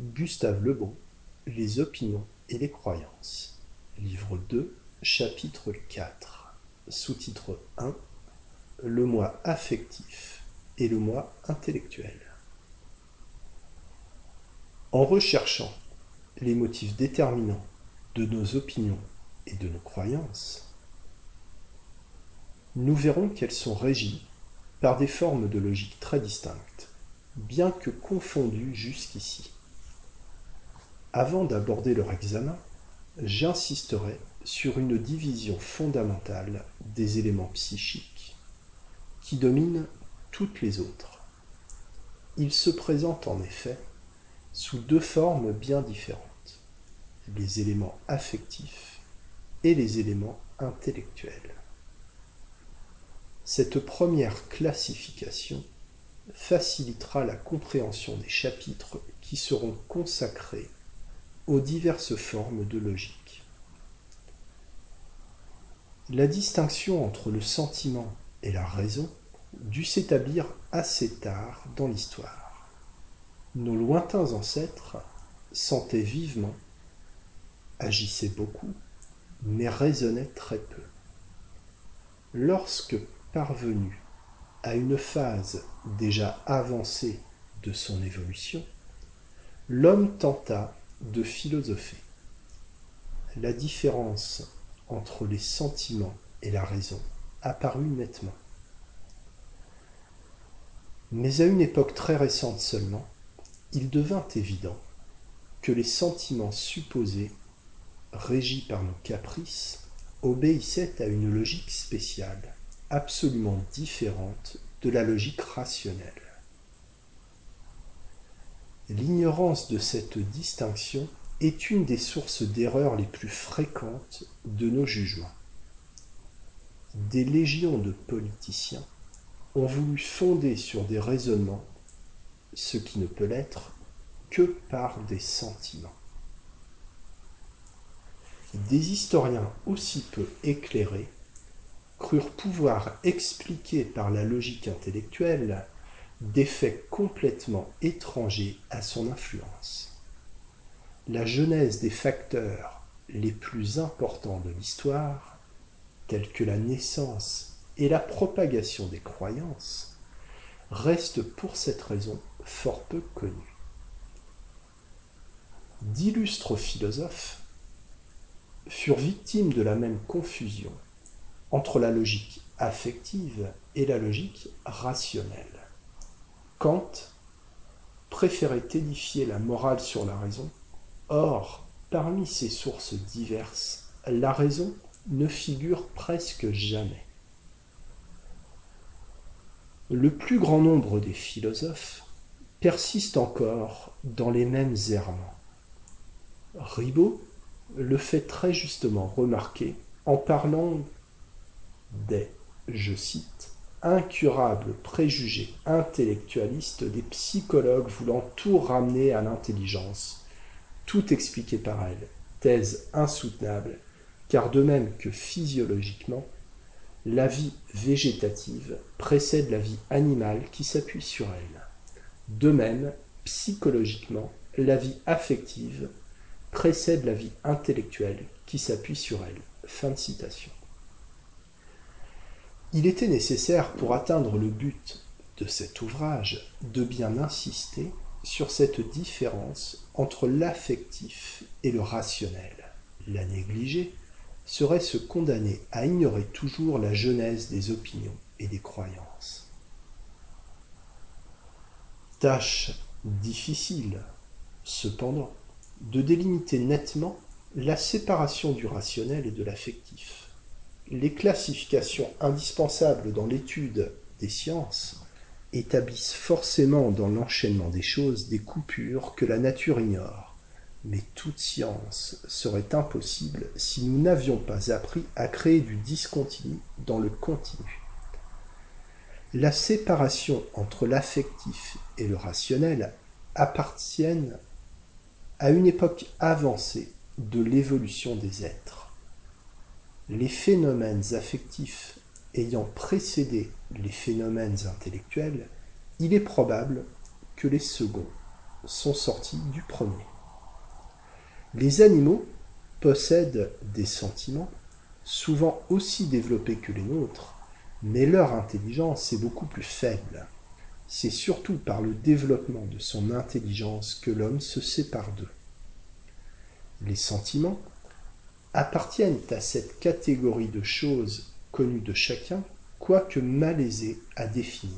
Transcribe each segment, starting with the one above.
Gustave Le Bon, Les opinions et les croyances. Livre 2, chapitre 4. Sous-titre 1. Le moi affectif et le moi intellectuel. En recherchant les motifs déterminants de nos opinions et de nos croyances, nous verrons qu'elles sont régies par des formes de logique très distinctes, bien que confondues jusqu'ici. Avant d'aborder leur examen, j'insisterai sur une division fondamentale des éléments psychiques qui dominent toutes les autres. Ils se présentent en effet sous deux formes bien différentes, les éléments affectifs et les éléments intellectuels. Cette première classification facilitera la compréhension des chapitres qui seront consacrés aux diverses formes de logique. La distinction entre le sentiment et la raison dut s'établir assez tard dans l'histoire. Nos lointains ancêtres sentaient vivement, agissaient beaucoup, mais raisonnaient très peu. Lorsque parvenu à une phase déjà avancée de son évolution, l'homme tenta de philosopher. La différence entre les sentiments et la raison apparut nettement. Mais à une époque très récente seulement, il devint évident que les sentiments supposés, régis par nos caprices, obéissaient à une logique spéciale, absolument différente de la logique rationnelle. L'ignorance de cette distinction est une des sources d'erreur les plus fréquentes de nos jugements. Des légions de politiciens ont voulu fonder sur des raisonnements ce qui ne peut l'être que par des sentiments. Des historiens aussi peu éclairés crurent pouvoir expliquer par la logique intellectuelle des faits complètement étrangers à son influence. La genèse des facteurs les plus importants de l'histoire, tels que la naissance et la propagation des croyances, reste pour cette raison fort peu connue. D'illustres philosophes furent victimes de la même confusion entre la logique affective et la logique rationnelle. Kant préférait édifier la morale sur la raison. Or, parmi ces sources diverses, la raison ne figure presque jamais. Le plus grand nombre des philosophes persistent encore dans les mêmes errements. Ribot le fait très justement remarquer en parlant des, je cite, incurable préjugé intellectualiste des psychologues voulant tout ramener à l'intelligence, tout expliquer par elle, thèse insoutenable, car de même que physiologiquement, la vie végétative précède la vie animale qui s'appuie sur elle. De même, psychologiquement, la vie affective précède la vie intellectuelle qui s'appuie sur elle. Fin de citation. Il était nécessaire pour atteindre le but de cet ouvrage de bien insister sur cette différence entre l'affectif et le rationnel. La négliger serait se condamner à ignorer toujours la genèse des opinions et des croyances. Tâche difficile, cependant, de délimiter nettement la séparation du rationnel et de l'affectif les classifications indispensables dans l'étude des sciences établissent forcément dans l'enchaînement des choses des coupures que la nature ignore. Mais toute science serait impossible si nous n'avions pas appris à créer du discontinu dans le continu. La séparation entre l'affectif et le rationnel appartiennent à une époque avancée de l'évolution des êtres les phénomènes affectifs ayant précédé les phénomènes intellectuels, il est probable que les seconds sont sortis du premier. Les animaux possèdent des sentiments, souvent aussi développés que les nôtres, mais leur intelligence est beaucoup plus faible. C'est surtout par le développement de son intelligence que l'homme se sépare d'eux. Les sentiments appartiennent à cette catégorie de choses connues de chacun, quoique malaisées à définir.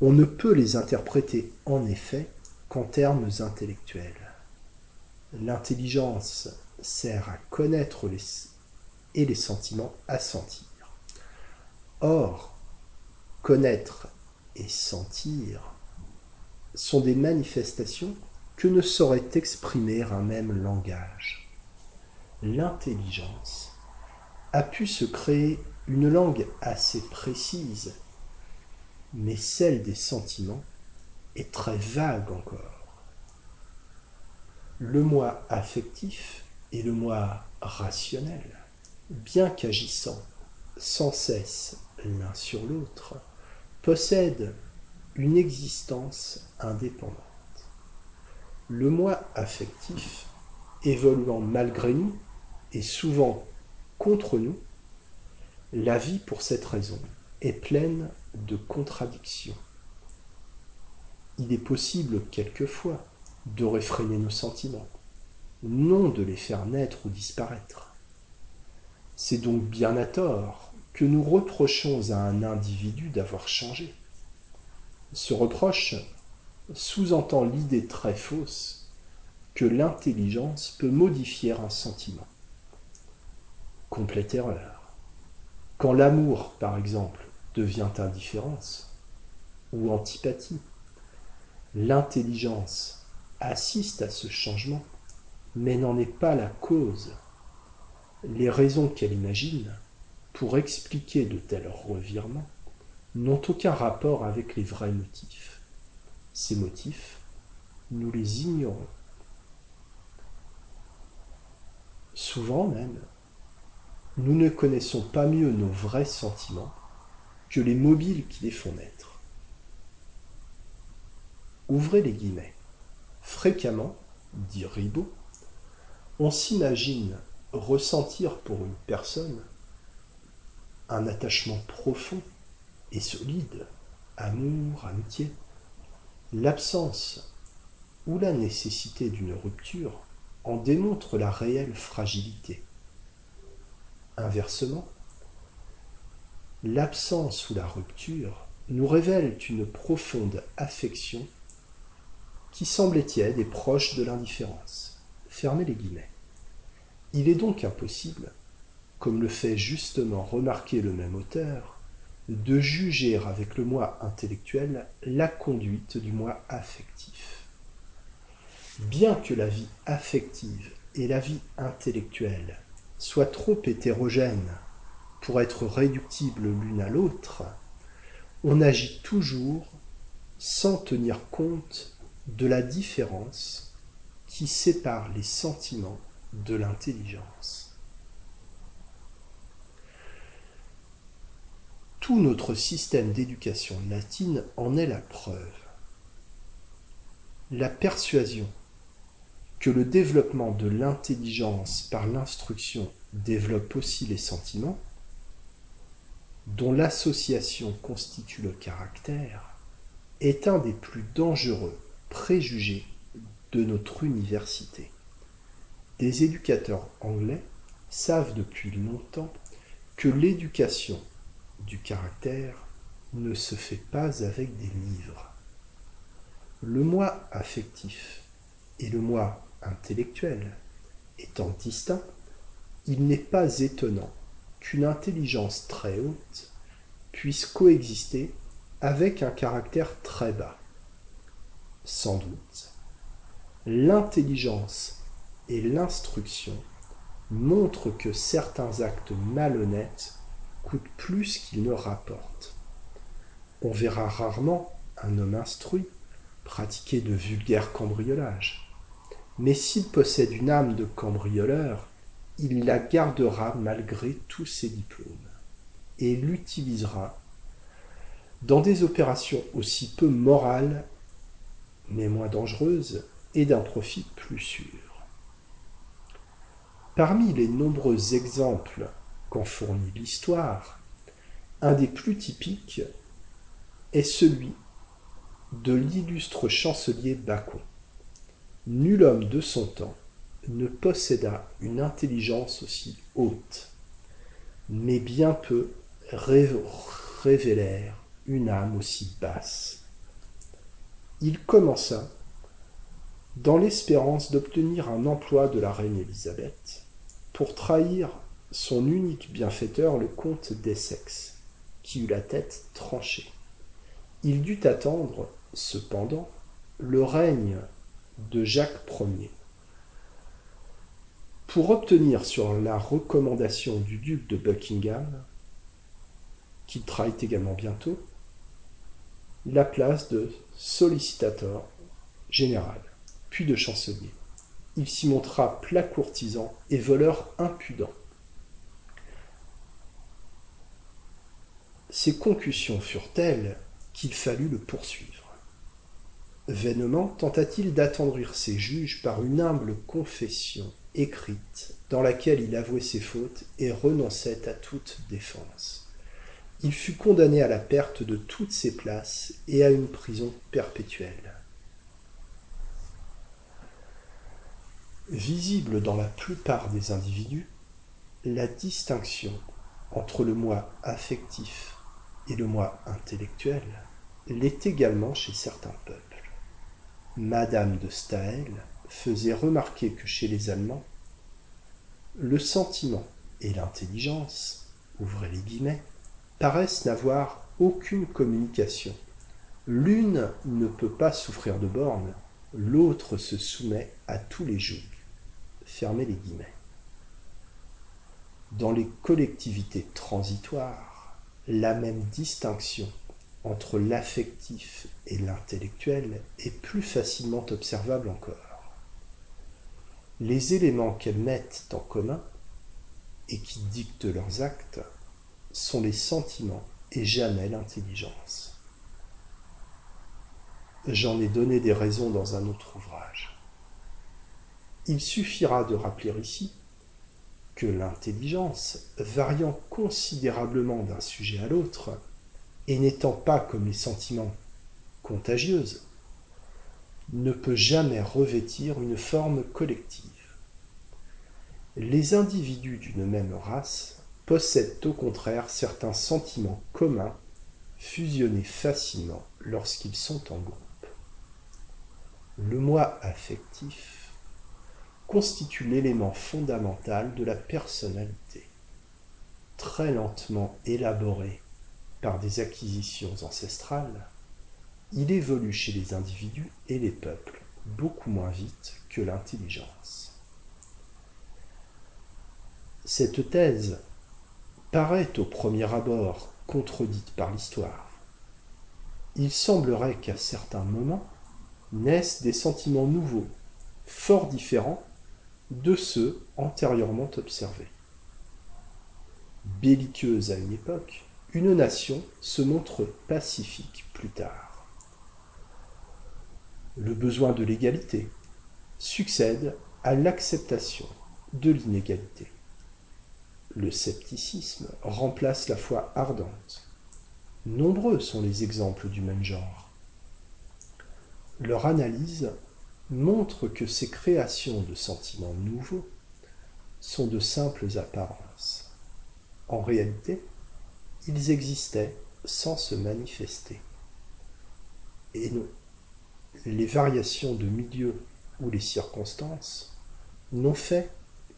On ne peut les interpréter en effet qu'en termes intellectuels. L'intelligence sert à connaître les, et les sentiments à sentir. Or, connaître et sentir sont des manifestations que ne saurait exprimer un même langage. L'intelligence a pu se créer une langue assez précise, mais celle des sentiments est très vague encore. Le moi affectif et le moi rationnel, bien qu'agissant sans cesse l'un sur l'autre, possèdent une existence indépendante le moi affectif, évoluant malgré nous et souvent contre nous, la vie pour cette raison est pleine de contradictions. Il est possible quelquefois de réfréner nos sentiments, non de les faire naître ou disparaître. C'est donc bien à tort que nous reprochons à un individu d'avoir changé. Ce reproche sous-entend l'idée très fausse que l'intelligence peut modifier un sentiment. Complète erreur. Quand l'amour, par exemple, devient indifférence ou antipathie, l'intelligence assiste à ce changement, mais n'en est pas la cause. Les raisons qu'elle imagine pour expliquer de tels revirements n'ont aucun rapport avec les vrais motifs. Ces motifs, nous les ignorons. Souvent même, nous ne connaissons pas mieux nos vrais sentiments que les mobiles qui les font naître. Ouvrez les guillemets. Fréquemment, dit Ribot, on s'imagine ressentir pour une personne un attachement profond et solide, amour, amitié. L'absence ou la nécessité d'une rupture en démontre la réelle fragilité. Inversement, l'absence ou la rupture nous révèlent une profonde affection qui semble tiède et proche de l'indifférence. Fermez les guillemets. Il est donc impossible, comme le fait justement remarquer le même auteur, de juger avec le moi intellectuel la conduite du moi affectif. Bien que la vie affective et la vie intellectuelle soient trop hétérogènes pour être réductibles l'une à l'autre, on agit toujours sans tenir compte de la différence qui sépare les sentiments de l'intelligence. Tout notre système d'éducation latine en est la preuve. La persuasion que le développement de l'intelligence par l'instruction développe aussi les sentiments, dont l'association constitue le caractère, est un des plus dangereux préjugés de notre université. Des éducateurs anglais savent depuis longtemps que l'éducation du caractère ne se fait pas avec des livres. Le moi affectif et le moi intellectuel étant distincts, il n'est pas étonnant qu'une intelligence très haute puisse coexister avec un caractère très bas. Sans doute, l'intelligence et l'instruction montrent que certains actes malhonnêtes coûte plus qu'il ne rapporte. On verra rarement un homme instruit pratiquer de vulgaires cambriolages. Mais s'il possède une âme de cambrioleur, il la gardera malgré tous ses diplômes et l'utilisera dans des opérations aussi peu morales mais moins dangereuse et d'un profit plus sûr. Parmi les nombreux exemples qu'en fournit l'histoire, un des plus typiques est celui de l'illustre chancelier Bacon. Nul homme de son temps ne posséda une intelligence aussi haute, mais bien peu révélèrent une âme aussi basse. Il commença, dans l'espérance d'obtenir un emploi de la reine Élisabeth, pour trahir son unique bienfaiteur, le comte d'Essex, qui eut la tête tranchée. Il dut attendre, cependant, le règne de Jacques Ier pour obtenir sur la recommandation du duc de Buckingham, qu'il trahit également bientôt, la place de sollicitateur général, puis de chancelier. Il s'y montra plat courtisan et voleur impudent. Ses concussions furent telles qu'il fallut le poursuivre. Vainement tenta-t-il d'attendrir ses juges par une humble confession écrite dans laquelle il avouait ses fautes et renonçait à toute défense. Il fut condamné à la perte de toutes ses places et à une prison perpétuelle. Visible dans la plupart des individus, la distinction entre le moi affectif et le moi intellectuel l'est également chez certains peuples. Madame de Staël faisait remarquer que chez les Allemands, le sentiment et l'intelligence, ouvrez les guillemets, paraissent n'avoir aucune communication. L'une ne peut pas souffrir de bornes, l'autre se soumet à tous les jougs. Fermez les guillemets. Dans les collectivités transitoires, la même distinction entre l'affectif et l'intellectuel est plus facilement observable encore les éléments qu'elles mettent en commun et qui dictent leurs actes sont les sentiments et jamais l'intelligence. J'en ai donné des raisons dans un autre ouvrage. Il suffira de rappeler ici que l'intelligence, variant considérablement d'un sujet à l'autre, et n'étant pas comme les sentiments contagieuse, ne peut jamais revêtir une forme collective. Les individus d'une même race possèdent au contraire certains sentiments communs fusionnés facilement lorsqu'ils sont en groupe. Le moi affectif constitue l'élément fondamental de la personnalité, très lentement élaboré par des acquisitions ancestrales, il évolue chez les individus et les peuples beaucoup moins vite que l'intelligence. Cette thèse paraît au premier abord contredite par l'histoire. Il semblerait qu'à certains moments naissent des sentiments nouveaux, fort différents de ceux antérieurement observés. Belliqueuse à une époque, une nation se montre pacifique plus tard. Le besoin de l'égalité succède à l'acceptation de l'inégalité le scepticisme remplace la foi ardente. Nombreux sont les exemples du même genre. Leur analyse montre que ces créations de sentiments nouveaux sont de simples apparences. En réalité, ils existaient sans se manifester. Et non, les variations de milieu ou les circonstances n'ont fait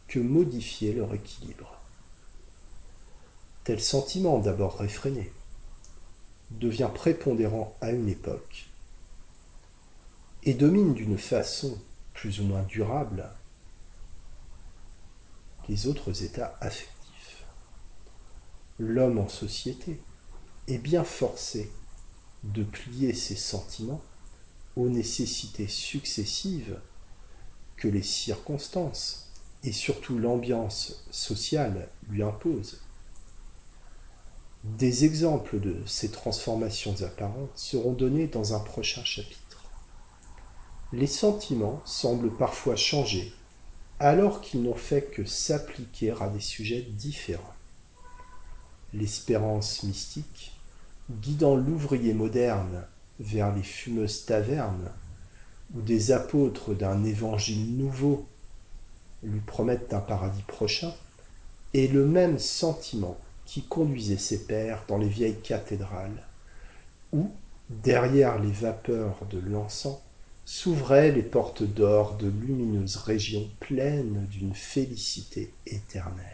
que modifier leur équilibre tel sentiment d'abord réfréné devient prépondérant à une époque et domine d'une façon plus ou moins durable les autres états affectifs. L'homme en société est bien forcé de plier ses sentiments aux nécessités successives que les circonstances et surtout l'ambiance sociale lui imposent. Des exemples de ces transformations apparentes seront donnés dans un prochain chapitre. les sentiments semblent parfois changer alors qu'ils n'ont fait que s'appliquer à des sujets différents. L'espérance mystique, guidant l'ouvrier moderne vers les fumeuses tavernes, où des apôtres d'un évangile nouveau lui promettent un paradis prochain, est le même sentiment qui conduisait ses pères dans les vieilles cathédrales, où, derrière les vapeurs de l'encens, s'ouvraient les portes d'or de lumineuses régions pleines d'une félicité éternelle.